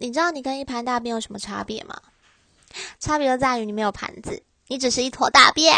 你知道你跟一盘大便有什么差别吗？差别就在于你没有盘子你只是一坨大便。